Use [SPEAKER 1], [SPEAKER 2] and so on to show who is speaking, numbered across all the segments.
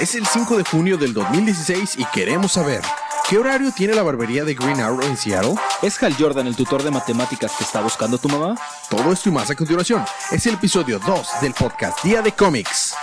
[SPEAKER 1] Es el 5 de junio del 2016 y queremos saber, ¿qué horario tiene la barbería de Green Arrow en Seattle?
[SPEAKER 2] ¿Es Hal Jordan el tutor de matemáticas que está buscando tu mamá?
[SPEAKER 1] Todo esto y más a continuación. Es el episodio 2 del podcast Día de Cómics.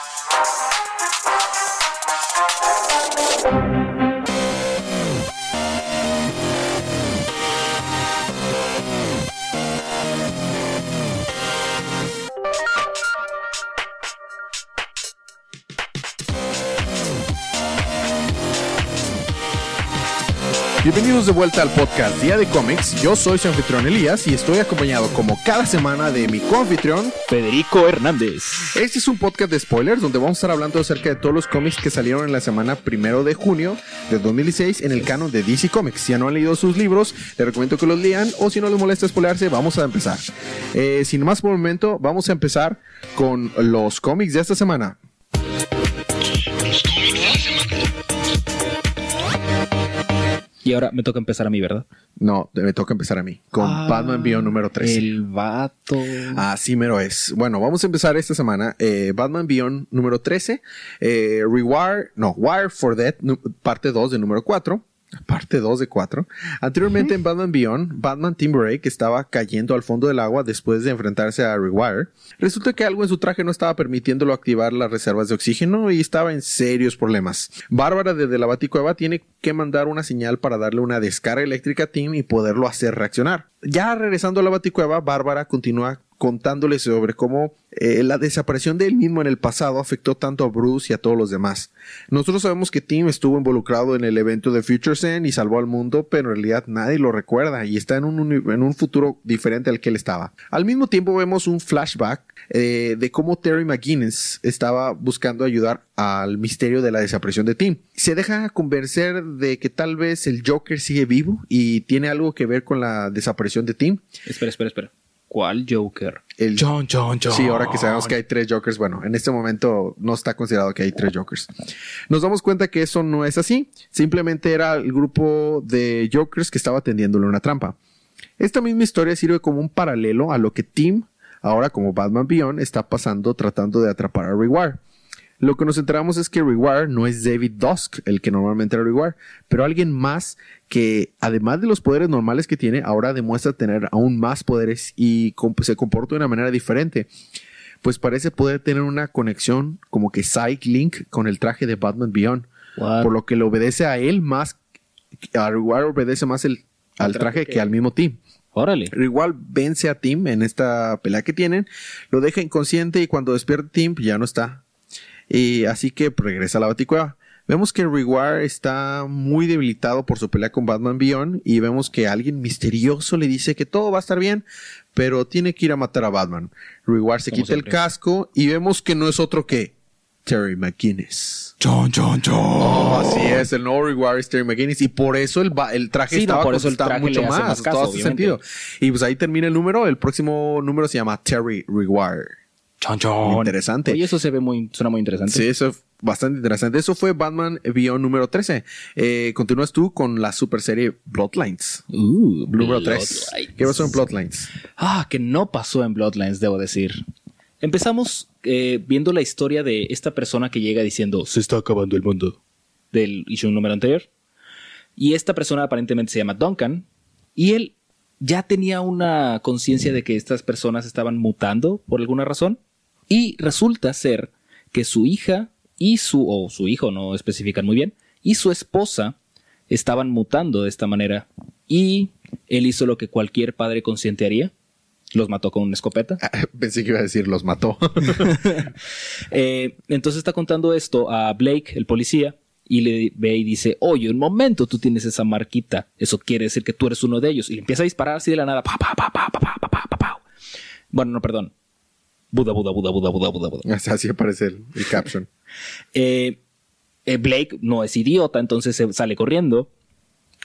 [SPEAKER 1] De vuelta al podcast Día de Cómics. Yo soy su anfitrión Elías y estoy acompañado como cada semana de mi coanfitrión
[SPEAKER 2] Federico Hernández.
[SPEAKER 1] Este es un podcast de spoilers donde vamos a estar hablando acerca de todos los cómics que salieron en la semana primero de junio de 2016 en el canon de DC Comics. Si ya no han leído sus libros, les recomiendo que los lean o si no les molesta spoilearse, vamos a empezar. Eh, sin más por momento, vamos a empezar con los cómics de esta semana.
[SPEAKER 2] Y ahora me toca empezar a mí, ¿verdad?
[SPEAKER 1] No, me toca empezar a mí, con
[SPEAKER 2] Ah,
[SPEAKER 1] Batman Beyond número 13.
[SPEAKER 2] El vato.
[SPEAKER 1] Así mero es. Bueno, vamos a empezar esta semana. eh, Batman Beyond número 13. eh, Rewire, no, Wire for Death, parte 2 de número 4. Parte 2 de 4. Anteriormente en Batman Beyond, Batman Timberlake estaba cayendo al fondo del agua después de enfrentarse a Rewire. Resulta que algo en su traje no estaba permitiéndolo activar las reservas de oxígeno y estaba en serios problemas. Bárbara desde la Baticueva tiene que mandar una señal para darle una descarga eléctrica a Tim y poderlo hacer reaccionar. Ya regresando a la Baticueva, Bárbara continúa contándole sobre cómo eh, la desaparición de él mismo en el pasado afectó tanto a Bruce y a todos los demás. Nosotros sabemos que Tim estuvo involucrado en el evento de Future y salvó al mundo, pero en realidad nadie lo recuerda y está en un, en un futuro diferente al que él estaba. Al mismo tiempo vemos un flashback eh, de cómo Terry McGuinness estaba buscando ayudar al misterio de la desaparición de Tim. Se deja convencer de que tal vez el Joker sigue vivo y tiene algo que ver con la desaparición de Tim.
[SPEAKER 2] Espera, espera, espera. ¿Cuál Joker?
[SPEAKER 1] El
[SPEAKER 2] John, John, John.
[SPEAKER 1] Sí, ahora que sabemos que hay tres Jokers, bueno, en este momento no está considerado que hay tres Jokers. Nos damos cuenta que eso no es así, simplemente era el grupo de Jokers que estaba tendiéndole una trampa. Esta misma historia sirve como un paralelo a lo que Tim, ahora como Batman Beyond, está pasando tratando de atrapar a Rewire. Lo que nos enteramos es que Rewire no es David Dusk, el que normalmente era Rewire, pero alguien más que, además de los poderes normales que tiene, ahora demuestra tener aún más poderes y se comporta de una manera diferente. Pues parece poder tener una conexión como que Psych Link con el traje de Batman Beyond,
[SPEAKER 2] What?
[SPEAKER 1] por lo que le obedece a él más, a Rewire obedece más el, al traje que al mismo Tim.
[SPEAKER 2] Órale.
[SPEAKER 1] Igual vence a Tim en esta pelea que tienen, lo deja inconsciente y cuando despierta Tim ya no está. Y así que pues, regresa a la baticueva. Vemos que Rewire está muy debilitado por su pelea con Batman Beyond y vemos que alguien misterioso le dice que todo va a estar bien, pero tiene que ir a matar a Batman. Rewire se
[SPEAKER 2] Como
[SPEAKER 1] quita el casco y vemos que no es otro que Terry McGuinness.
[SPEAKER 2] John, John, John.
[SPEAKER 1] Oh, así es, el nuevo Rewire es Terry McGuinness y por eso el, ba- el traje
[SPEAKER 2] Sí, no,
[SPEAKER 1] estaba
[SPEAKER 2] por eso el
[SPEAKER 1] costaba
[SPEAKER 2] traje
[SPEAKER 1] mucho
[SPEAKER 2] le hace
[SPEAKER 1] más,
[SPEAKER 2] más caso,
[SPEAKER 1] todo hace
[SPEAKER 2] obviamente.
[SPEAKER 1] sentido. Y pues ahí termina el número, el próximo número se llama Terry Rewire.
[SPEAKER 2] John, John.
[SPEAKER 1] Interesante.
[SPEAKER 2] Oye, eso se ve muy, suena muy interesante.
[SPEAKER 1] Sí, eso es bastante interesante. Eso fue Batman Beyond número 13. Eh, continúas tú con la super serie Bloodlines.
[SPEAKER 2] Uh,
[SPEAKER 1] Número 3.
[SPEAKER 2] Bloodlines.
[SPEAKER 1] ¿Qué pasó en Bloodlines?
[SPEAKER 2] Ah, que no pasó en Bloodlines, debo decir. Empezamos eh, viendo la historia de esta persona que llega diciendo se está acabando el mundo del issue número anterior. Y esta persona aparentemente se llama Duncan. Y él ya tenía una conciencia de que estas personas estaban mutando por alguna razón. Y resulta ser que su hija y su, o su hijo, no especifican muy bien, y su esposa estaban mutando de esta manera. Y él hizo lo que cualquier padre consciente haría. Los mató con una escopeta.
[SPEAKER 1] Ah, pensé que iba a decir los mató.
[SPEAKER 2] Eh, entonces está contando esto a Blake, el policía, y le ve y dice, oye, un momento, tú tienes esa marquita. Eso quiere decir que tú eres uno de ellos. Y le empieza a disparar así de la nada. Pa, pa, pa, bueno, no, perdón. Buda, Buda, Buda, Buda, Buda, Buda, Buda.
[SPEAKER 1] Así aparece el, el caption.
[SPEAKER 2] Eh, eh, Blake no es idiota, entonces se sale corriendo.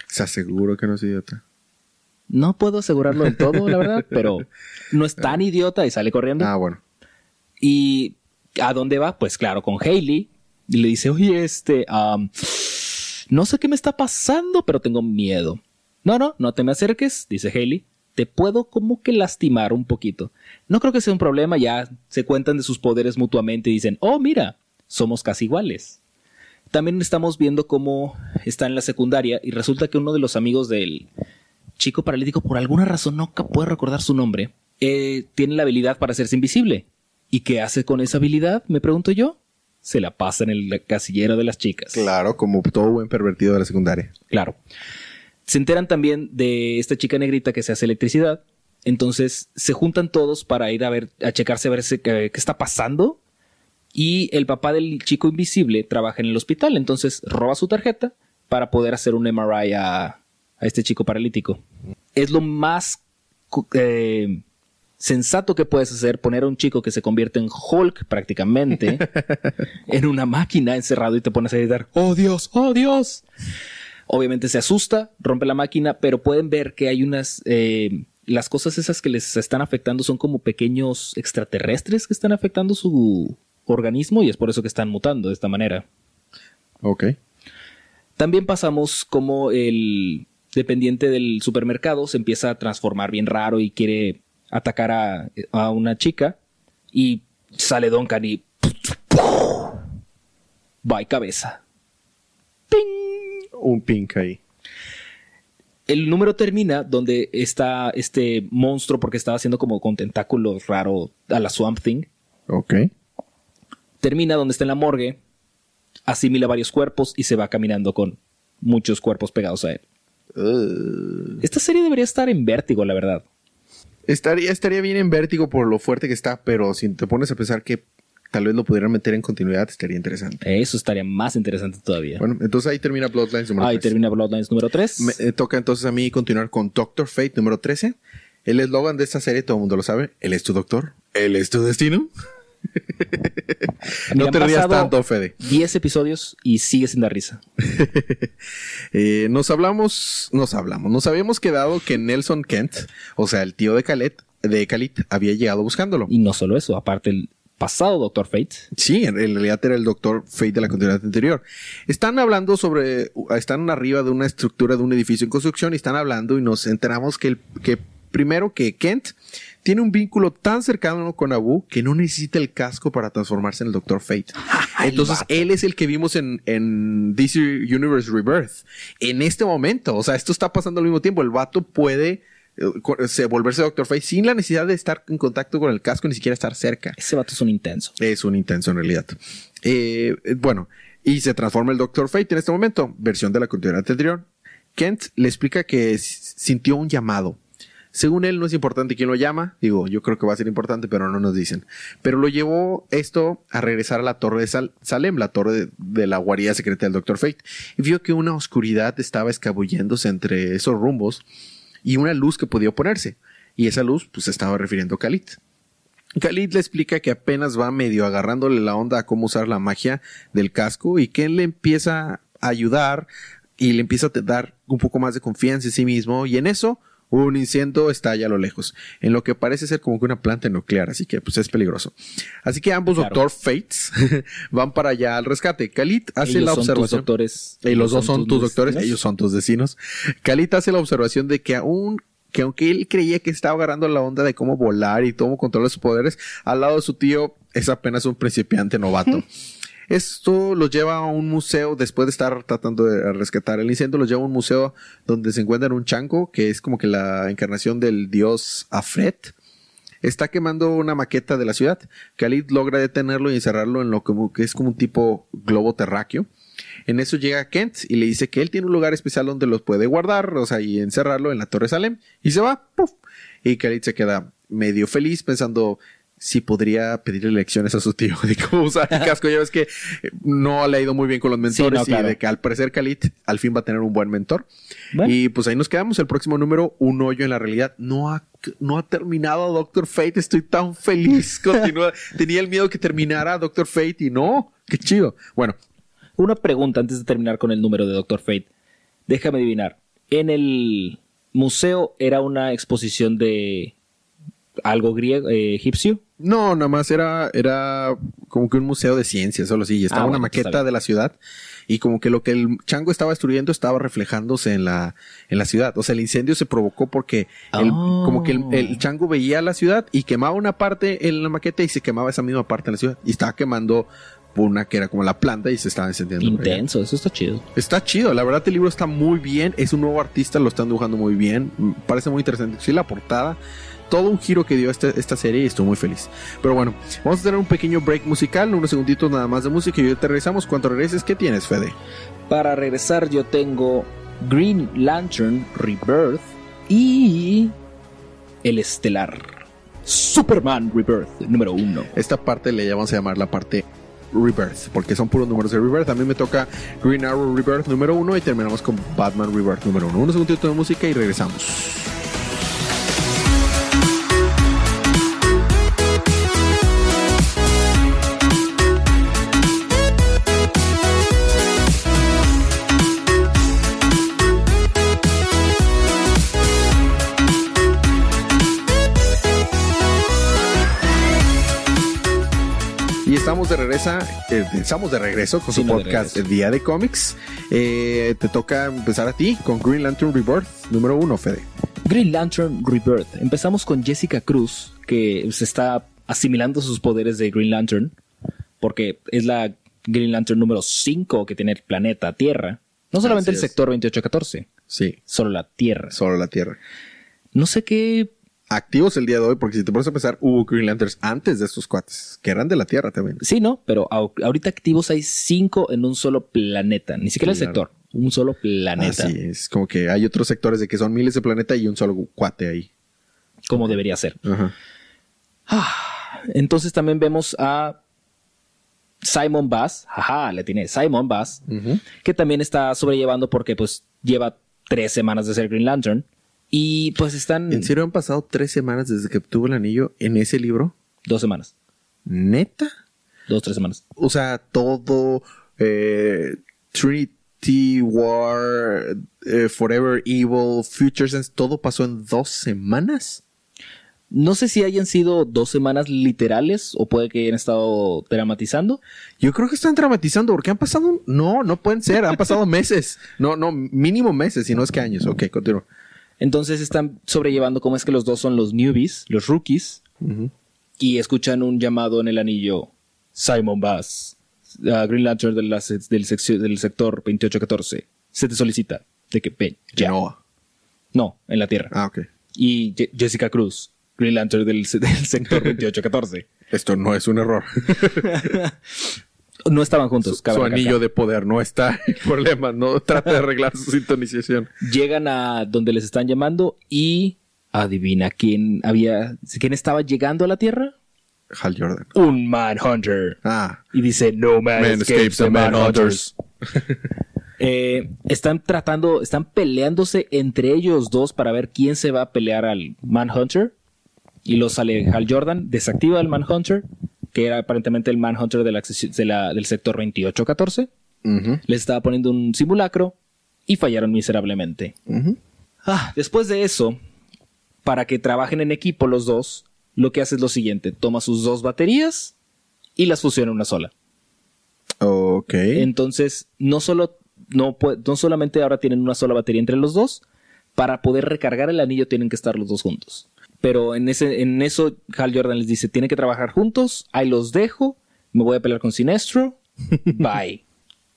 [SPEAKER 1] Se aseguro que no es idiota.
[SPEAKER 2] No puedo asegurarlo del todo, la verdad, pero no es tan idiota y sale corriendo.
[SPEAKER 1] Ah, bueno.
[SPEAKER 2] ¿Y a dónde va? Pues claro, con Hailey. Y le dice, oye, este, no sé qué me está pasando, pero tengo miedo. No, no, no te me acerques, dice Hailey. Te puedo como que lastimar un poquito. No creo que sea un problema, ya se cuentan de sus poderes mutuamente y dicen, oh, mira, somos casi iguales. También estamos viendo cómo está en la secundaria y resulta que uno de los amigos del chico paralítico, por alguna razón no puede recordar su nombre, eh, tiene la habilidad para hacerse invisible. ¿Y qué hace con esa habilidad? Me pregunto yo. Se la pasa en el casillero de las chicas.
[SPEAKER 1] Claro, como todo buen pervertido de la secundaria.
[SPEAKER 2] Claro. Se enteran también de esta chica negrita que se hace electricidad. Entonces se juntan todos para ir a ver, a checarse a ver qué, está pasando. Y el papá del chico invisible trabaja en el hospital. Entonces roba su tarjeta para poder hacer un MRI a, a este chico paralítico. Es lo más eh, sensato que puedes hacer poner a un chico que se convierte en Hulk prácticamente en una máquina encerrado y te pones a gritar, oh Dios, oh Dios. Obviamente se asusta, rompe la máquina, pero pueden ver que hay unas... Eh, las cosas esas que les están afectando son como pequeños extraterrestres que están afectando su organismo y es por eso que están mutando de esta manera.
[SPEAKER 1] Ok.
[SPEAKER 2] También pasamos como el dependiente del supermercado se empieza a transformar bien raro y quiere atacar a, una chica y sale Duncan y va y cabeza. ¡Ping!
[SPEAKER 1] Un pink ahí.
[SPEAKER 2] El número termina donde está este monstruo porque estaba haciendo como con tentáculos raro a la Swamp Thing.
[SPEAKER 1] Ok.
[SPEAKER 2] Termina donde está en la morgue, asimila varios cuerpos y se va caminando con muchos cuerpos pegados a él. Esta serie debería estar en vértigo, la verdad.
[SPEAKER 1] Estaría, estaría bien en vértigo por lo fuerte que está, pero si te pones a pensar que tal vez lo pudieran meter en continuidad, estaría interesante.
[SPEAKER 2] Eso estaría más interesante todavía.
[SPEAKER 1] Bueno, entonces ahí termina Bloodlines número 3.
[SPEAKER 2] Ahí termina Bloodlines número 3.
[SPEAKER 1] Me eh, toca entonces a mí continuar con Doctor Fate número 13. El eslogan de esta serie, todo el mundo lo sabe. Él es tu doctor. Él es tu destino.
[SPEAKER 2] no te rías tanto, Fede. 10 episodios y sigue sin dar risa.
[SPEAKER 1] Eh, nos hablamos, nos hablamos, nos habíamos quedado que Nelson Kent, o sea, el tío de Khaled, de Khalid, había llegado buscándolo.
[SPEAKER 2] Y no solo eso, aparte el pasado Doctor Fate.
[SPEAKER 1] Sí, en realidad era el Doctor Fate de la continuidad anterior. Están hablando sobre, están arriba de una estructura de un edificio en construcción y están hablando y nos enteramos que, el, que primero que Kent tiene un vínculo tan cercano con Abu que no necesita el casco para transformarse en el Doctor Fate. Entonces, él es el que vimos en, en, DC Universe Rebirth. En este momento, o sea, esto está pasando al mismo tiempo. El vato puede eh, volverse Doctor Fate sin la necesidad de estar en contacto con el casco, ni siquiera estar cerca.
[SPEAKER 2] Ese vato es un intenso.
[SPEAKER 1] Es un intenso en realidad. Eh, bueno, y se transforma el Doctor Fate en este momento, versión de la continuidad anterior. Kent le explica que sintió un llamado según él no es importante quién lo llama, digo, yo creo que va a ser importante, pero no nos dicen. Pero lo llevó esto a regresar a la torre de Salem, la torre de, la guarida secreta del Dr. Fate, y vio que una oscuridad estaba escabulléndose entre esos rumbos y una luz que podía oponerse. Y esa luz, pues, estaba refiriendo a Khalid. Khalid le explica que apenas va medio agarrándole la onda a cómo usar la magia del casco y que él le empieza a ayudar y le empieza a dar un poco más de confianza en sí mismo y en eso un incendio estalla a lo lejos, en lo que parece ser como que una planta nuclear, así que pues es peligroso. Así que ambos Doctor Fates van para allá al rescate. Khalid hace la observación.
[SPEAKER 2] doctores,
[SPEAKER 1] y los dos son tus, doctores, ellos son tus vecinos. Khalid hace la observación de que aún que aunque él creía que estaba agarrando la onda de cómo volar y cómo controlar sus poderes, al lado de su tío es apenas un principiante novato. Esto los lleva a un museo, después de estar tratando de rescatar el incendio, los lleva a un museo donde se encuentra un chanco, que es como que la encarnación del dios Afret. Está quemando una maqueta de la ciudad. Khalid logra detenerlo y encerrarlo en lo que es como un tipo globo terráqueo. En eso llega Kent y le dice que él tiene un lugar especial donde los puede guardar, o sea, y encerrarlo en la Torre Salem. Y se va, Y Khalid se queda medio feliz pensando, si podría pedirle lecciones a su tío de cómo usar el casco. Ya ves que no le ha ido muy bien con los mentores y de que al parecer Khalid al fin va a tener un buen mentor. Y pues ahí nos quedamos. El próximo número, Un hoyo en la realidad. No ha, no ha terminado Doctor Fate. Estoy tan feliz. Continúa. Tenía el miedo que terminara Doctor Fate y no. Qué chido. Bueno.
[SPEAKER 2] Una pregunta antes de terminar con el número de Doctor Fate. Déjame adivinar. En el museo era una exposición de algo griego, eh, egipcio.
[SPEAKER 1] No, nada más era, era como que un museo de ciencias, solo así. Estaba ah, una maqueta de la ciudad y como que lo que el chango estaba destruyendo estaba reflejándose en la, en la ciudad. O sea, el incendio se provocó porque como que el, el, chango veía la ciudad y quemaba una parte en la maqueta y se quemaba esa misma parte en la ciudad. Y estaba quemando una que era como la planta y se estaba encendiendo.
[SPEAKER 2] Intenso, eso está chido.
[SPEAKER 1] Está chido, la verdad el libro está muy bien, es un nuevo artista, lo están dibujando muy bien, mm, parece muy interesante. Sí, la portada, todo un giro que dio este- esta serie y estoy muy feliz. Pero bueno, vamos a tener un pequeño break musical, unos segunditos nada más de música y ya te regresamos. Cuando regreses, ¿qué tienes, Fede?
[SPEAKER 2] Para regresar yo tengo Green Lantern Rebirth y el estelar Superman Rebirth número uno.
[SPEAKER 1] Esta parte le llamamos a llamar la parte Rebirth, porque son puros números de Rebirth. A mí me toca Green Arrow Rebirth número uno y terminamos con Batman Rebirth número uno. Unos segunditos de música y regresamos. Estamos de regreso, eh, estamos de regreso con
[SPEAKER 2] Sí,
[SPEAKER 1] su
[SPEAKER 2] no,
[SPEAKER 1] podcast
[SPEAKER 2] regreso.
[SPEAKER 1] Día de Cómics. Eh, te toca empezar a ti con Green Lantern Rebirth número uno, Fede.
[SPEAKER 2] Green Lantern Rebirth. Empezamos con Jessica Cruz, que se está asimilando sus poderes de Green Lantern, porque es la Green Lantern número 5 que tiene el planeta Tierra. No solamente el sector 2814,
[SPEAKER 1] Sí,
[SPEAKER 2] solo la Tierra.
[SPEAKER 1] solo la Tierra.
[SPEAKER 2] No sé qué.
[SPEAKER 1] Activos el día de hoy, porque si te pones a pensar, hubo Green Lanterns antes de estos cuates, que eran de la Tierra también.
[SPEAKER 2] Sí, no, pero ahorita activos hay 5 en un solo planeta. Ni siquiera el sector, un solo planeta.
[SPEAKER 1] Así es, como que hay otros sectores de que son miles de planetas y un solo cuate ahí.
[SPEAKER 2] Como debería ser.
[SPEAKER 1] Ajá.
[SPEAKER 2] Entonces también vemos a Simon Bass. Ajá, le tiene Simon Bass. Que también está sobrellevando porque pues lleva tres semanas de ser Green Lantern y pues están
[SPEAKER 1] ¿En serio han pasado tres semanas desde que obtuvo el anillo en ese libro?
[SPEAKER 2] dos semanas,
[SPEAKER 1] ¿Neta?
[SPEAKER 2] dos tres semanas.
[SPEAKER 1] O sea, todo eh, Trinity War, eh, Forever Evil, Future Sense, todo pasó en dos semanas.
[SPEAKER 2] No sé si hayan sido dos semanas literales o puede que hayan estado dramatizando.
[SPEAKER 1] Yo creo que están dramatizando porque han pasado, no, no pueden ser, han pasado meses, no, no, mínimo meses, si no es que años. Ok, continúo.
[SPEAKER 2] Entonces están sobrellevando cómo es que los dos son los newbies, los rookies, y escuchan un llamado en el anillo. Simon Bass, uh, Green Lantern de la se- del, sector 2814. Se te solicita de que ven, ya.
[SPEAKER 1] Noah.
[SPEAKER 2] No, en la Tierra.
[SPEAKER 1] Ah, ok.
[SPEAKER 2] y Je- Jessica Cruz, Green Lantern del, del sector 2814.
[SPEAKER 1] Esto no es un error.
[SPEAKER 2] No estaban juntos,
[SPEAKER 1] su
[SPEAKER 2] recalcar.
[SPEAKER 1] anillo de poder no está en problemas, no trata de arreglar su sintonización.
[SPEAKER 2] Llegan a donde les están llamando y adivina quién había, quién estaba llegando a la Tierra.
[SPEAKER 1] Hal Jordan.
[SPEAKER 2] Un Manhunter.
[SPEAKER 1] Ah,
[SPEAKER 2] Y dice, no man,
[SPEAKER 1] Man
[SPEAKER 2] escapes the Manhunters. Eh, están tratando, están peleándose entre ellos dos para ver quién se va a pelear al Manhunter. Y lo sale Hal Jordan, desactiva el Manhunter, que era aparentemente el Manhunter de la acces- de la- del sector 2814.
[SPEAKER 1] ujú,
[SPEAKER 2] Les estaba poniendo un simulacro y fallaron miserablemente. Ah, después de eso, para que trabajen en equipo los dos, lo que hace es lo siguiente: toma sus dos baterías y las fusiona en una sola.
[SPEAKER 1] Ok.
[SPEAKER 2] Entonces, no solo no solamente ahora tienen una sola batería entre los dos, para poder recargar el anillo tienen que estar los dos juntos. Pero en ese, en eso Hal Jordan les dice, tienen que trabajar juntos, ahí los dejo, me voy a pelear con Sinestro, bye.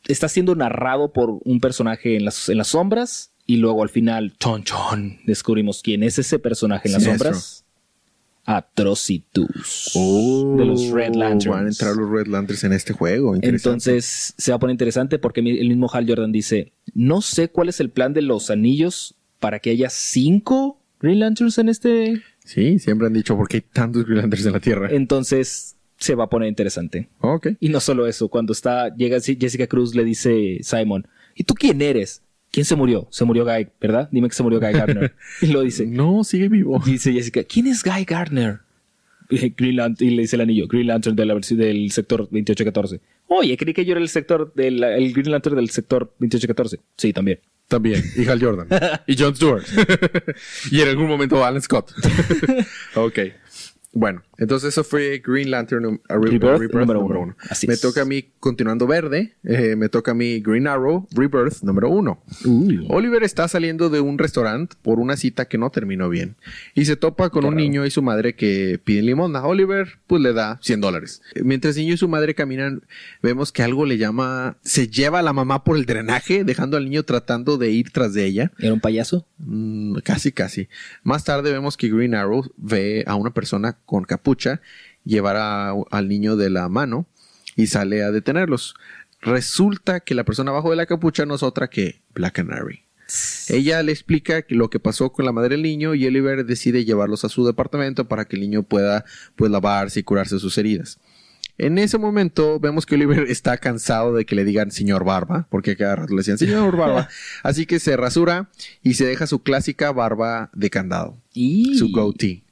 [SPEAKER 2] Está siendo narrado por un personaje en las, en las sombras y luego al final, chon chon, descubrimos quién es ese personaje en las
[SPEAKER 1] Sinestro.
[SPEAKER 2] sombras. Atrocitus.
[SPEAKER 1] Oh,
[SPEAKER 2] de los Red Lanterns.
[SPEAKER 1] Van a entrar los Red Lanterns en este juego.
[SPEAKER 2] Entonces se va a poner interesante porque el mismo Hal Jordan dice, no sé cuál es el plan de los anillos para que haya cinco Green Lanterns en este...
[SPEAKER 1] Sí, siempre han dicho por qué hay tantos Green Lanterns en la Tierra.
[SPEAKER 2] Entonces se va a poner interesante.
[SPEAKER 1] ok.
[SPEAKER 2] Y no solo eso, cuando está, llega Jessica Cruz le dice Simon, ¿y tú quién eres? ¿Quién se murió? Se murió Guy, ¿verdad? Dime que se murió Guy Gardner. y lo dice.
[SPEAKER 1] No, sigue vivo.
[SPEAKER 2] Dice Jessica, ¿quién es Guy Gardner? Y Green y le dice el anillo, Green Lantern de la versi- del sector 2814. Oye, creí que yo era el sector del el Green Lantern del sector 2814. Sí, también.
[SPEAKER 1] También. Y Hal Jordan. y John Stewart. y en algún momento Alan Scott. ok. Bueno, entonces eso fue Green Lantern Re-
[SPEAKER 2] Rebirth,
[SPEAKER 1] Rebirth
[SPEAKER 2] número
[SPEAKER 1] número,
[SPEAKER 2] uno. Así
[SPEAKER 1] me
[SPEAKER 2] es.
[SPEAKER 1] toca a mí, continuando verde, eh, me toca a mí Green Arrow Rebirth número uno. Oliver está saliendo de un restaurante por una cita que no terminó bien y se topa con
[SPEAKER 2] Qué
[SPEAKER 1] un
[SPEAKER 2] raro.
[SPEAKER 1] niño y su madre que piden limosna. Oliver pues le da 100 dólares. Mientras el niño y su madre caminan, vemos que algo le llama, se lleva a la mamá por el drenaje, dejando al niño tratando de ir tras de ella.
[SPEAKER 2] ¿Era un payaso?
[SPEAKER 1] Mm, casi, casi. Más tarde vemos que Green Arrow ve a una persona con capucha llevar a- al niño de la mano y sale a detenerlos. Resulta que la persona abajo de la capucha no es otra que Black Canary. Ella le explica lo que pasó con la madre del niño y Oliver decide llevarlos a su departamento para que el niño pueda pues, lavarse y curarse sus heridas. En ese momento vemos que Oliver está cansado de que le digan señor barba, porque cada rato le decían señor barba. Así que se rasura y se deja su clásica barba de candado,
[SPEAKER 2] Y...
[SPEAKER 1] su goatee.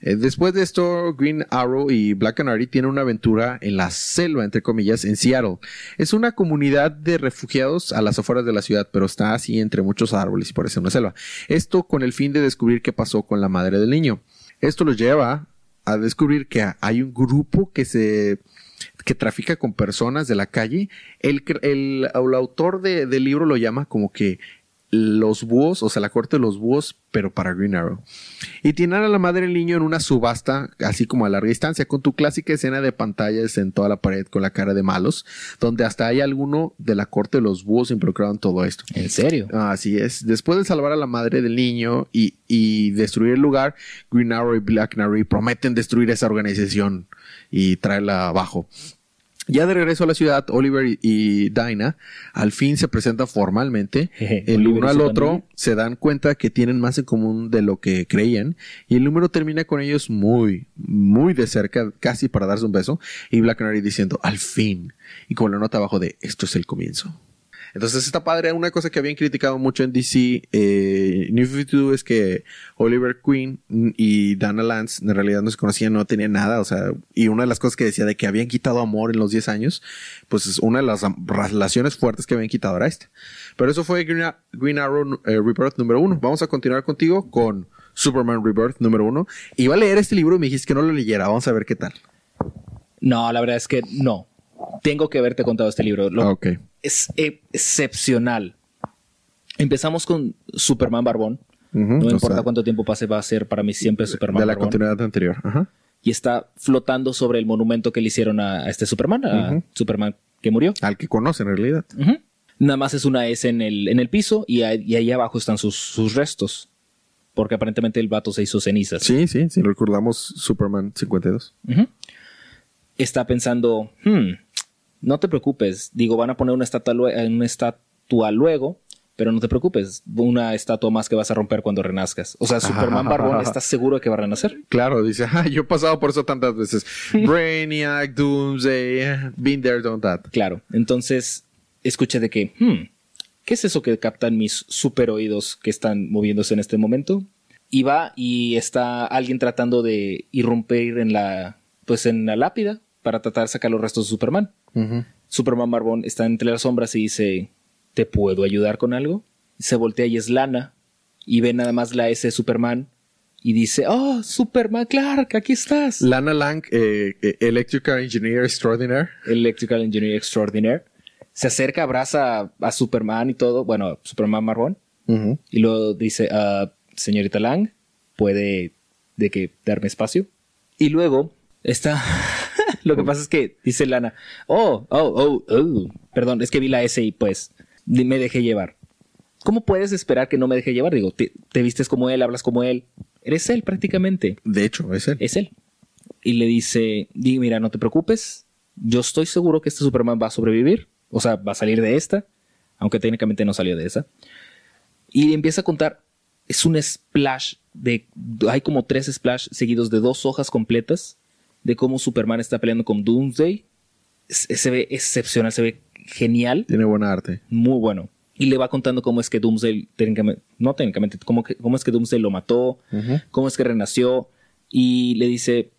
[SPEAKER 1] Eh, después de esto, Green Arrow y Black Canary tienen una aventura en la selva, entre comillas, en Seattle. Es una comunidad de refugiados a las afueras de la ciudad, pero está así entre muchos árboles y parece una selva. Esto con el fin de descubrir qué pasó con la madre del niño. Esto los lleva a descubrir que hay un grupo que se que trafica con personas de la calle. El, el- el autor de- del libro lo llama como que los búhos, o sea, la corte de los búhos, pero para Green Arrow. Y tienen a la madre del niño en una subasta, así como a larga distancia, con tu clásica escena de pantallas en toda la pared con la cara de malos, donde hasta hay alguno de la corte de los búhos involucrado en todo esto.
[SPEAKER 2] ¿En serio?
[SPEAKER 1] Así es. Después de salvar a la madre del niño y, y destruir el lugar, Green Arrow y Black Canary prometen destruir esa organización y traerla abajo. Ya de regreso a la ciudad, Oliver y, y Dinah al fin se presentan formalmente.
[SPEAKER 2] Jeje,
[SPEAKER 1] el
[SPEAKER 2] Oliver
[SPEAKER 1] uno al otro se dan cuenta que tienen más en común de lo que creían. Y el número termina con ellos muy, muy de cerca, casi para darse un beso. Y Black Canary diciendo, al fin. Y con la nota abajo de, esto es el comienzo. Entonces está padre. Una cosa que habían criticado mucho en DC eh, New 52 es que Oliver Queen y Dana Lance en realidad no se conocían, no tenían nada. O sea, y una de las cosas que decía de que habían quitado amor en los 10 años, pues es una de las relaciones fuertes que habían quitado era esta. Pero eso fue Green, Arrow eh, Rebirth número uno. Vamos a continuar contigo con Superman Rebirth número uno. Iba a leer este libro y me dijiste que no lo leyera. Vamos a ver qué tal.
[SPEAKER 2] No, la verdad es que no. Tengo que haberte contado este libro. Lo-
[SPEAKER 1] Ok.
[SPEAKER 2] Es excepcional. Empezamos con Superman Barbón. No importa
[SPEAKER 1] sea,
[SPEAKER 2] cuánto tiempo pase, va a ser para mí siempre Superman
[SPEAKER 1] de la
[SPEAKER 2] Barbón.
[SPEAKER 1] continuidad anterior. Ajá.
[SPEAKER 2] Y está flotando sobre el monumento que le hicieron a, a este Superman, a. Superman que murió.
[SPEAKER 1] Al que conocen en realidad.
[SPEAKER 2] Nada más es una S en el, en el piso y, ahí- y ahí abajo están sus, sus restos. Porque aparentemente el vato se hizo cenizas.
[SPEAKER 1] Sí, sí, sí, recordamos Superman 52.
[SPEAKER 2] Ujú. Está pensando, "Hmm, no te preocupes. Digo, van a poner una estatua, lue- una estatua luego, pero no te preocupes. Una estatua más que vas a romper cuando renazcas. O sea, Superman Barbón, ¿estás seguro de que va a renacer?
[SPEAKER 1] Claro, dice, "Ah, yo he pasado por eso tantas veces. Brainiac, Doomsday, been there, done that.
[SPEAKER 2] Claro. Entonces, escuché de que, hmm, ¿qué es eso que captan mis super oídos que están moviéndose en este momento? Y va y está alguien tratando de irrumpir en la, pues en la lápida para tratar de sacar los restos de Superman. Superman Barbón está entre las sombras y dice, ¿te puedo ayudar con algo? Se voltea y es Lana y ve nada más la S de Superman y dice, oh, Superman Clark, aquí estás.
[SPEAKER 1] Lana Lang, eh, eh, Electrical Engineer Extraordinaire.
[SPEAKER 2] Electrical Engineer Extraordinaire. Se acerca, abraza a, a Superman y todo, bueno, Superman
[SPEAKER 1] Ujú.
[SPEAKER 2] y luego dice, "Ah, señorita Lang, ¿puede de que darme espacio? Y luego está... Lo que pasa es que dice Lana, oh, oh, oh, oh, perdón, es que vi la S y pues me dejé llevar. ¿Cómo puedes esperar que no me deje llevar? Digo, te, te vistes como él, hablas como él. Eres él prácticamente.
[SPEAKER 1] De hecho, es él.
[SPEAKER 2] Es él. Y le dice, di, mira, no te preocupes. Yo estoy seguro que este Superman va a sobrevivir. O sea, va a salir de esta. Aunque técnicamente no salió de esa. Y empieza a contar. Es un splash de... Hay como tres splash seguidos de dos hojas completas. De cómo Superman está peleando con Doomsday. Se ve excepcional, se ve genial
[SPEAKER 1] Tiene buena arte.
[SPEAKER 2] muy bueno. Y le va contando cómo es que Doomsday, técnicamente, no técnicamente, cómo, que- cómo es que Doomsday lo mató, cómo es que renació. Y le dice,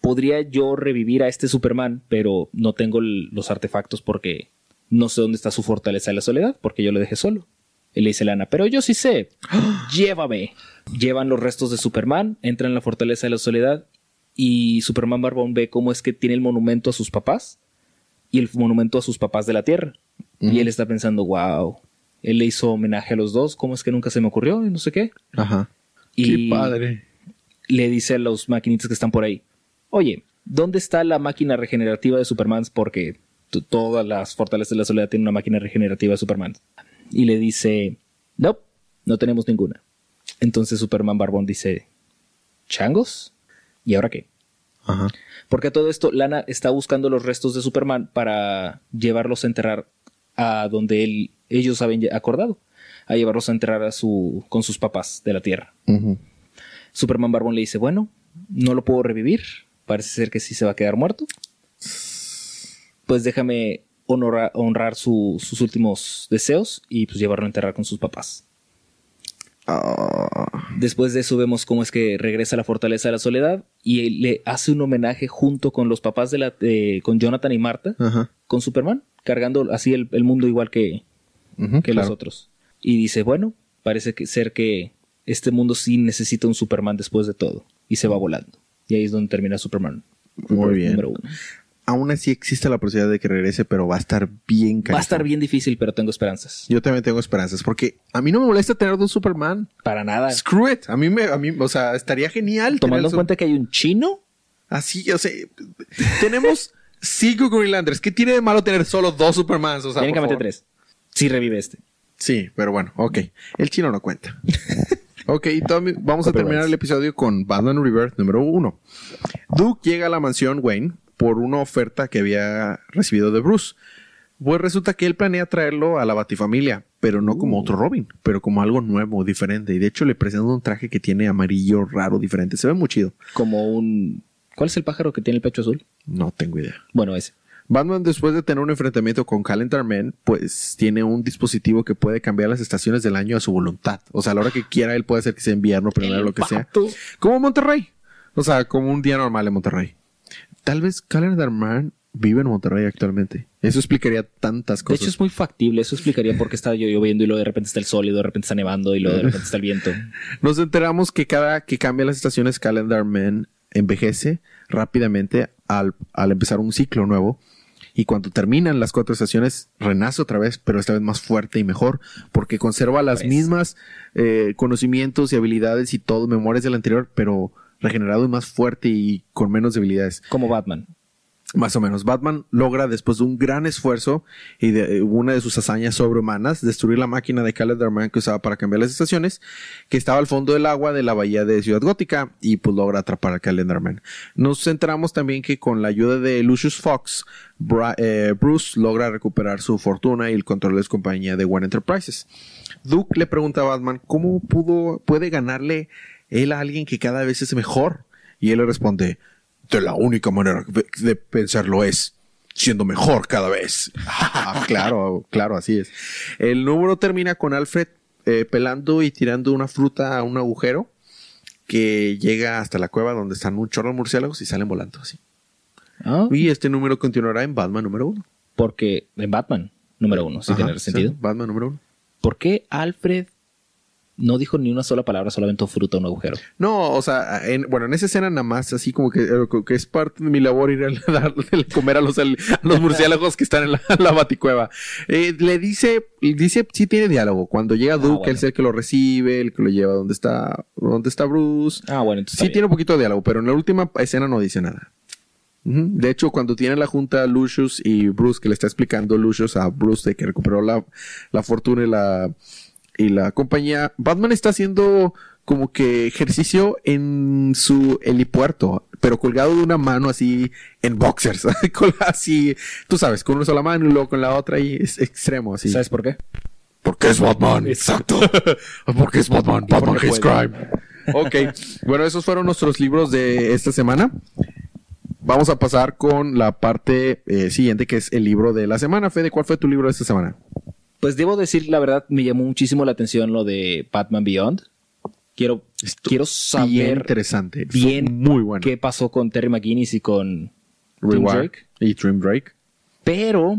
[SPEAKER 2] podría yo revivir a este Superman, pero no tengo los artefactos porque no sé dónde está su fortaleza de la soledad, porque yo lo dejé solo. Y le dice Lana, pero yo sí sé, llévame. Llevan los restos de Superman, entran en la fortaleza de la soledad y Superman Barbón ve cómo es que tiene el monumento a sus papás y el monumento a sus papás de la Tierra. Y él está pensando, wow, él le hizo homenaje a los dos, ¿cómo es que nunca se me ocurrió? Y no sé qué.
[SPEAKER 1] Ajá.
[SPEAKER 2] Y
[SPEAKER 1] Qué padre.
[SPEAKER 2] le dice a los maquinitas que están por ahí, oye, ¿dónde está la máquina regenerativa de Superman? Porque todas las fortalezas de la soledad tienen una máquina regenerativa de Superman. Y le dice, no, no tenemos ninguna. Entonces Superman Barbón dice, ¿changos? ¿Y ahora qué?
[SPEAKER 1] Ajá.
[SPEAKER 2] Porque a todo esto, Lana está buscando los restos de Superman para llevarlos a enterrar a donde él- ellos habían acordado, a llevarlos a enterrar a su, con sus papás de la Tierra. Superman Barbón le dice, bueno, no lo puedo revivir, parece ser que sí se va a quedar muerto. Pues déjame honora- honrar su- sus últimos deseos y pues llevarlo a enterrar con sus papás.
[SPEAKER 1] Ah,
[SPEAKER 2] Después de eso vemos cómo es que regresa a la fortaleza de la soledad y él le hace un homenaje junto con los papás de la, con Jonathan y Marta,
[SPEAKER 1] ajá.
[SPEAKER 2] con Superman, cargando así el, el mundo igual que, que
[SPEAKER 1] claro.
[SPEAKER 2] los otros. Y dice, bueno, parece que ser que este mundo sí necesita un Superman después de todo. Y se va volando. Y ahí es donde termina Superman.
[SPEAKER 1] Muy bien.
[SPEAKER 2] Número uno.
[SPEAKER 1] Aún así existe la posibilidad de que regrese, pero va a estar bien
[SPEAKER 2] Va a estar bien difícil, pero tengo esperanzas.
[SPEAKER 1] Yo también tengo esperanzas, porque a mí no me molesta tener dos Superman.
[SPEAKER 2] Para nada.
[SPEAKER 1] Screw it. A mí me, a mí, o sea, estaría genial.
[SPEAKER 2] Tomando en cuenta que hay un chino,
[SPEAKER 1] Así, o sea, tenemos cinco Greenlanders. ¿Qué tiene de malo tener solo dos Supermans? O sea,
[SPEAKER 2] técnicamente tres. Si revive este.
[SPEAKER 1] Sí, pero bueno, ok. El chino no cuenta. ok, Tommy, vamos a terminar el episodio con Batman Rebirth número uno. Duke llega a la mansión Wayne por una oferta que había recibido de Bruce. Pues resulta que él planea traerlo a la Batifamilia, pero no como otro Robin, pero como algo nuevo, diferente. Y de hecho le presenta un traje que tiene amarillo, raro, diferente. Se ve muy chido.
[SPEAKER 2] Como un... ¿Cuál es el pájaro que tiene el pecho azul?
[SPEAKER 1] No tengo idea.
[SPEAKER 2] Bueno, ese.
[SPEAKER 1] Batman, después de tener un enfrentamiento con Calendar Man, pues tiene un dispositivo que puede cambiar las estaciones del año a su voluntad. O sea, a la hora que quiera, él puede hacer que sea invierno, primavera, lo que sea. Como Monterrey. O sea, como un día normal en Monterrey. Tal vez Calendar Man vive en Monterrey actualmente. Eso explicaría tantas
[SPEAKER 2] De
[SPEAKER 1] cosas.
[SPEAKER 2] hecho, es muy factible. Eso explicaría por qué está lloviendo y luego de repente está el sol y luego de repente está nevando y luego de repente está el viento.
[SPEAKER 1] Nos enteramos que cada que cambia las estaciones, Calendar Man envejece rápidamente al, al empezar un ciclo nuevo. Y cuando terminan las cuatro estaciones, renace otra vez, pero esta vez más fuerte y mejor, porque conserva las
[SPEAKER 2] Pues.
[SPEAKER 1] mismas eh, conocimientos y habilidades y todo, memorias del anterior, pero regenerado y más fuerte y con menos debilidades.
[SPEAKER 2] Como Batman.
[SPEAKER 1] Más o menos. Batman logra, después de un gran esfuerzo y de eh, una de sus hazañas sobrehumanas, destruir la máquina de Calendar Man que usaba para cambiar las estaciones, que estaba al fondo del agua de la bahía de Ciudad Gótica, y pues logra atrapar a Calendar Man. Nos enteramos también que con la ayuda de Lucius Fox, Bra- eh, Bruce logra recuperar su fortuna y el control de su compañía de One Enterprises. Duke le pregunta a Batman cómo pudo, puede ganarle él a alguien que cada vez es mejor. Y él le responde, de la única manera de, pensarlo es siendo mejor cada vez. Ah, claro, claro, así es. El número termina con Alfred eh, pelando y tirando una fruta a un agujero que llega hasta la cueva donde están un chorro de murciélagos y salen volando así.
[SPEAKER 2] Ah,
[SPEAKER 1] Y este número continuará en Batman número uno.
[SPEAKER 2] Porque en Batman, número uno, si
[SPEAKER 1] Ajá,
[SPEAKER 2] tiene sentido.
[SPEAKER 1] sí, Batman número uno.
[SPEAKER 2] ¿Por qué Alfred no dijo ni una sola palabra, solamente fruta a un agujero?
[SPEAKER 1] No, o sea, en- bueno, en esa escena nada más, así como que, eh, que es parte de mi labor ir a darle comer a los, a los murciélagos que están en la, la baticueva. Eh, le dice, dice, sí tiene diálogo. Cuando llega Duke,
[SPEAKER 2] Ah, bueno.
[SPEAKER 1] él es el que lo recibe, el que lo lleva donde está, donde está Bruce.
[SPEAKER 2] Ah, bueno, entonces.
[SPEAKER 1] Sí tiene un poquito de diálogo, pero en la última escena no dice nada. De hecho, cuando tiene la junta Lucius y Bruce, que le está explicando Lucius a Bruce de que recuperó la, la fortuna y la, y la compañía, Batman está haciendo como que ejercicio en su helipuerto, pero colgado de una mano así en boxers, así, tú sabes, con una sola mano y luego con la otra y es extremo así.
[SPEAKER 2] ¿Sabes por qué?
[SPEAKER 1] Porque es Batman, exacto. Porque es Batman, Batman hates crime. Ok, bueno, esos fueron nuestros libros de esta semana. Vamos a pasar con la parte eh, siguiente, que es el libro de la semana. Fede, ¿cuál fue tu libro de esta semana?
[SPEAKER 2] Pues debo decir, la verdad, me llamó muchísimo la atención lo de Batman Beyond. Quiero,
[SPEAKER 1] Esto-
[SPEAKER 2] quiero
[SPEAKER 1] Bien
[SPEAKER 2] saber
[SPEAKER 1] interesante. Fue
[SPEAKER 2] bien
[SPEAKER 1] muy bueno.
[SPEAKER 2] qué pasó con Terry McGuinness y con
[SPEAKER 1] Rewire
[SPEAKER 2] Drake.
[SPEAKER 1] y Dream Drake.
[SPEAKER 2] Pero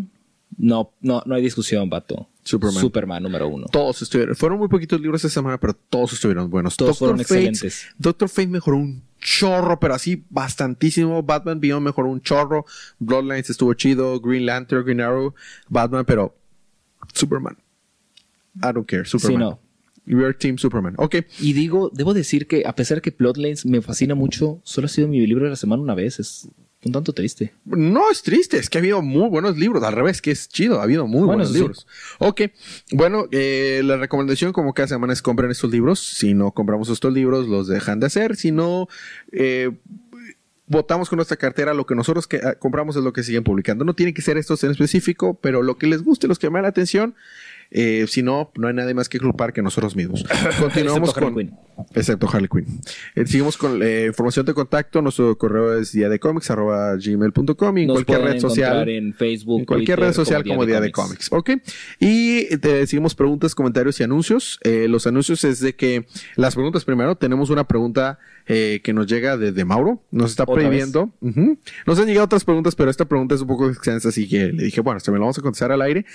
[SPEAKER 2] No, no, no hay discusión, vato.
[SPEAKER 1] Superman.
[SPEAKER 2] Superman número uno.
[SPEAKER 1] Todos estuvieron. Fueron muy poquitos libros esta semana, pero todos estuvieron buenos.
[SPEAKER 2] Todos fueron excelentes.
[SPEAKER 1] Doctor Fate mejoró un chorro, pero así bastantísimo. Batman Beyond mejoró un chorro. Bloodlines estuvo chido. Green Lantern, Green Arrow, Batman, pero Superman. I don't care. Superman.
[SPEAKER 2] Sí, no.
[SPEAKER 1] We are Team Superman. Ok.
[SPEAKER 2] Y digo, debo decir que a pesar que Bloodlines me fascina mucho, solo ha sido mi libro de la semana una vez. Es un tanto triste.
[SPEAKER 1] No es triste, es que ha habido muy buenos libros. Al revés, que es chido, ha habido muy
[SPEAKER 2] Bueno,
[SPEAKER 1] buenos
[SPEAKER 2] sí.
[SPEAKER 1] libros. Ok, bueno, eh, la recomendación como cada semana es compren estos libros. Si no compramos estos libros, los dejan de hacer. Si no, eh, votamos con nuestra cartera. Lo que nosotros que, ah, compramos es lo que siguen publicando. No tiene que ser estos en específico, pero lo que les guste, los que llamen la atención. Eh, si no, no hay nadie más que culpar que nosotros mismos. Continuamos
[SPEAKER 2] Excepto Harley
[SPEAKER 1] con...
[SPEAKER 2] Quinn.
[SPEAKER 1] Excepto Harley Quinn. Eh, seguimos con eh, información de contacto. Nuestro correo es día de cómics arroba gmail.com y en
[SPEAKER 2] Nos
[SPEAKER 1] cualquier red social.
[SPEAKER 2] en Facebook,
[SPEAKER 1] En cualquier
[SPEAKER 2] Twitter,
[SPEAKER 1] red social como, Día de Cómics. Ok. Y te seguimos preguntas, comentarios y anuncios. Eh, los anuncios es de que las preguntas primero. Tenemos una pregunta eh, que nos llega de, de Mauro. Nos está
[SPEAKER 2] ¿Otra
[SPEAKER 1] prohibiendo. Nos han llegado otras preguntas, pero esta pregunta es un poco extensa, así que le dije, bueno, este me lo vamos a contestar al aire.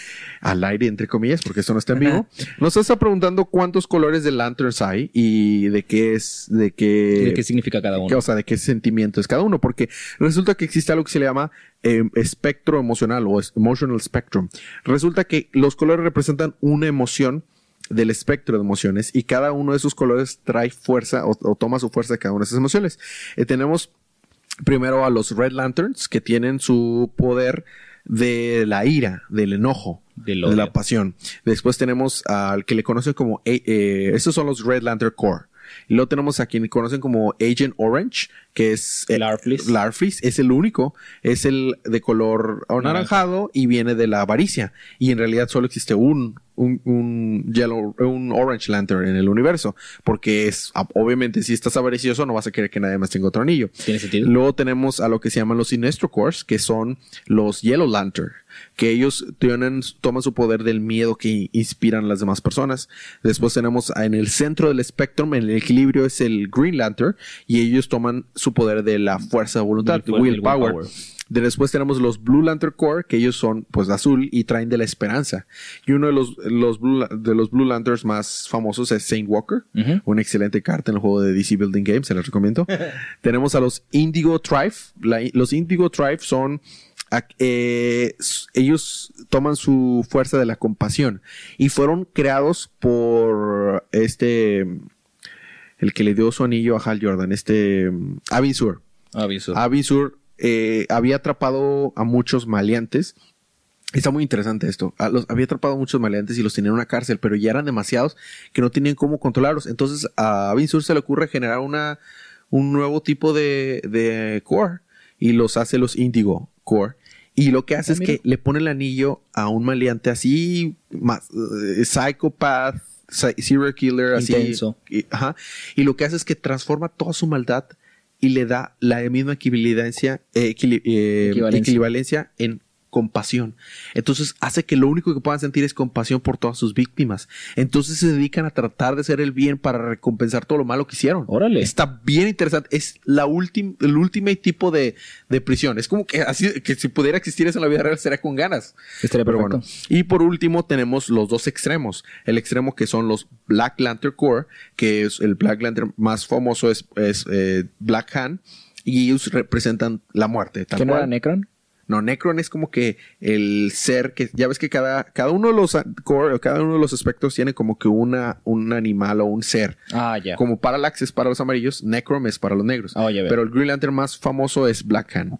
[SPEAKER 1] Al aire, entre comillas, porque esto no está en vivo. Nos está preguntando cuántos colores de lanterns hay y de qué es, de qué...
[SPEAKER 2] ¿De qué significa cada
[SPEAKER 1] ¿Qué,
[SPEAKER 2] uno?
[SPEAKER 1] o sea, de qué sentimiento es cada uno, porque resulta que existe algo que se le llama eh, espectro emocional o emotional spectrum. Resulta que los colores representan una emoción del espectro de emociones y cada uno de esos colores trae fuerza o, o toma su fuerza de cada una de esas emociones. Eh, tenemos primero a los Red Lanterns que tienen su poder de la ira, del enojo,
[SPEAKER 2] Del
[SPEAKER 1] de la pasión. Después tenemos al que le conocen como, eh, estos son los Red Lantern Core. Y luego tenemos a quien conocen como Agent Orange, que es eh,
[SPEAKER 2] Larfleeze.
[SPEAKER 1] Larfleeze, es el único, es el de color anaranjado y viene de la avaricia. Y en realidad solo existe un, un, un yellow, un Orange Lantern en el universo, porque es, ah, obviamente, si estás avaricioso, no vas a querer que nadie más tenga otro anillo.
[SPEAKER 2] ¿Tiene sentido?
[SPEAKER 1] Luego tenemos a lo que se llaman los Sinestro Cores, que son los Yellow Lantern, que ellos tienen, toman su poder del miedo que inspiran a las demás personas. Después tenemos en el centro del espectro, en el equilibrio, es el Green Lantern, y ellos toman su poder de la fuerza de voluntad, de willpower. De después tenemos los Blue Lantern Core, que ellos son pues azul y traen de la esperanza. Y uno de los, los Blue, de los Blue Lanterns más famosos es Saint Walker,
[SPEAKER 2] Ujú.
[SPEAKER 1] una excelente carta en el juego de DC Building Games, se les recomiendo. tenemos a los Indigo Tribe. La- los Indigo Tribe son eh, ellos toman su fuerza de la compasión y fueron creados por este el que le dio su anillo a Hal Jordan, este Avin Sur.
[SPEAKER 2] Aviso.
[SPEAKER 1] Eh, había atrapado a muchos maleantes. Está muy interesante esto. A los- había atrapado a muchos maleantes y los tenía en una cárcel, pero ya eran demasiados que no tenían cómo controlarlos. Entonces a Avin Sur se le ocurre generar una, un nuevo tipo de, de core y los hace los Indigo Core. Y lo que hace
[SPEAKER 2] Ah,
[SPEAKER 1] es
[SPEAKER 2] mira.
[SPEAKER 1] que le pone el anillo a un maleante así, más, eh, psychopath, serial killer, así.
[SPEAKER 2] Intenso.
[SPEAKER 1] Y, ajá. y lo que hace es que transforma toda su maldad y le da la misma equivalencia, eh, eh,
[SPEAKER 2] Equivalencia.
[SPEAKER 1] equivalencia en compasión. Entonces hace que lo único que puedan sentir es compasión por todas sus víctimas. Entonces se dedican a tratar de hacer el bien para recompensar todo lo malo que hicieron.
[SPEAKER 2] Órale.
[SPEAKER 1] Está bien interesante. Es la última, el último tipo de, de prisión. Es como que así, que si pudiera existir eso en la vida real sería con ganas.
[SPEAKER 2] Estaría
[SPEAKER 1] Pero
[SPEAKER 2] perfecto.
[SPEAKER 1] bueno. Y por último tenemos los dos extremos. El extremo que son los Black Lantern Core, que es el Black Lantern más famoso es, es, eh, Black Hand. Y ellos representan la muerte. tal
[SPEAKER 2] ¿Qué no
[SPEAKER 1] cual.
[SPEAKER 2] era Necron?
[SPEAKER 1] No, Necron es como que el ser que ya ves que cada, cada uno de los core, cada uno de los aspectos tiene como que una, un animal o un ser.
[SPEAKER 2] Ah, ya.
[SPEAKER 1] Como Parallax es para los amarillos, Necrom es para los negros.
[SPEAKER 2] Ah, ya veo.
[SPEAKER 1] Pero el Green Lantern más famoso es Black Hand.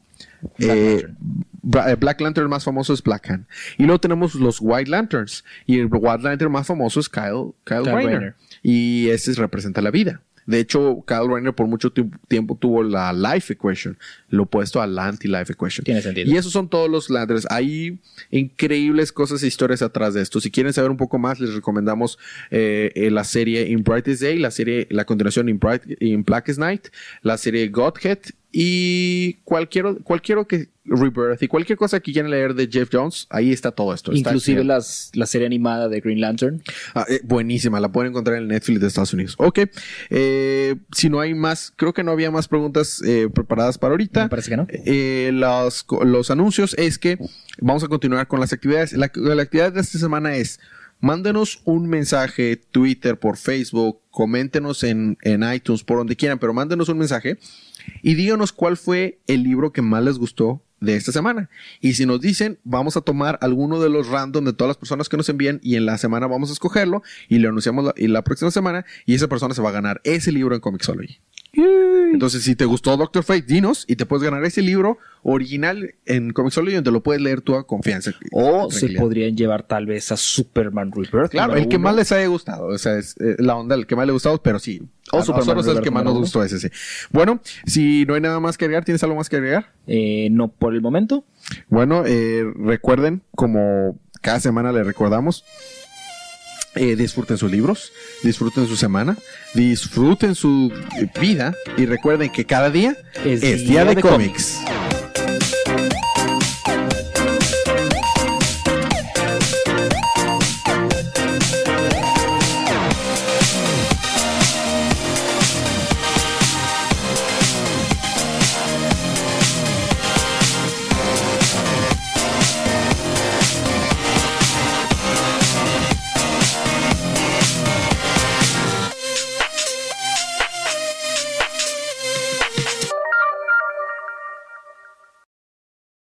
[SPEAKER 2] Black
[SPEAKER 1] Eh,
[SPEAKER 2] Lantern.
[SPEAKER 1] Bra- eh, Black Lantern más famoso es Black Hand. Y luego tenemos los White Lanterns. Y el White Lantern más famoso es Kyle, Kyle,
[SPEAKER 2] Kyle.
[SPEAKER 1] Y ese representa la vida. De hecho, Kyle Rayner por mucho tiemp- tiempo tuvo la Life Equation, lo opuesto a la Anti-Life Equation.
[SPEAKER 2] Tiene sentido.
[SPEAKER 1] Y esos son todos los Lanterns. Hay increíbles cosas e historias atrás de esto. Si quieren saber un poco más, les recomendamos eh, eh, la serie In Brightest Day, la serie, la continuación In, Bright, In Blackest Night, la serie Godhead y cualquier, cualquier que Rebirth y cualquier cosa que quieran leer de Jeff Jones, ahí está todo esto.
[SPEAKER 2] Inclusive las, la serie animada de Green Lantern.
[SPEAKER 1] ah, eh, buenísima, la pueden encontrar en el Netflix de Estados Unidos. Ok, eh, si no hay más, creo que no había más preguntas eh, preparadas para ahorita.
[SPEAKER 2] Me parece que no.
[SPEAKER 1] Eh, los, los anuncios es que vamos a continuar con las actividades. La, la actividad de esta semana es mándenos un mensaje, Twitter, por Facebook, coméntenos en, en iTunes, por donde quieran, pero mándenos un mensaje y díganos cuál fue el libro que más les gustó de esta semana. Y si nos dicen, vamos a tomar alguno de los random de todas las personas que nos envíen y en la semana vamos a escogerlo y le anunciamos la, y la próxima semana y esa persona se va a ganar ese libro en Comixology. Entonces, si te gustó Doctor Fate, dinos y te puedes ganar ese libro original en Comixology donde lo puedes leer tú a confianza.
[SPEAKER 2] O se podrían llevar tal vez a Superman Rebirth.
[SPEAKER 1] Claro, el que más les haya gustado. O sea, es eh, la onda, el que más le ha gustado, pero sí.
[SPEAKER 2] O
[SPEAKER 1] a
[SPEAKER 2] Superman
[SPEAKER 1] nosotros es el
[SPEAKER 2] Rebirth
[SPEAKER 1] que más nos gustó ese, sí. Bueno, si no hay nada más que agregar, ¿tienes algo más que agregar?
[SPEAKER 2] Eh, no por el momento.
[SPEAKER 1] Bueno, eh, recuerden, como cada semana le recordamos, eh, disfruten sus libros, disfruten su semana, disfruten su vida y recuerden que cada día
[SPEAKER 2] Es
[SPEAKER 1] es,
[SPEAKER 2] día
[SPEAKER 1] día de,
[SPEAKER 2] de
[SPEAKER 1] cómics.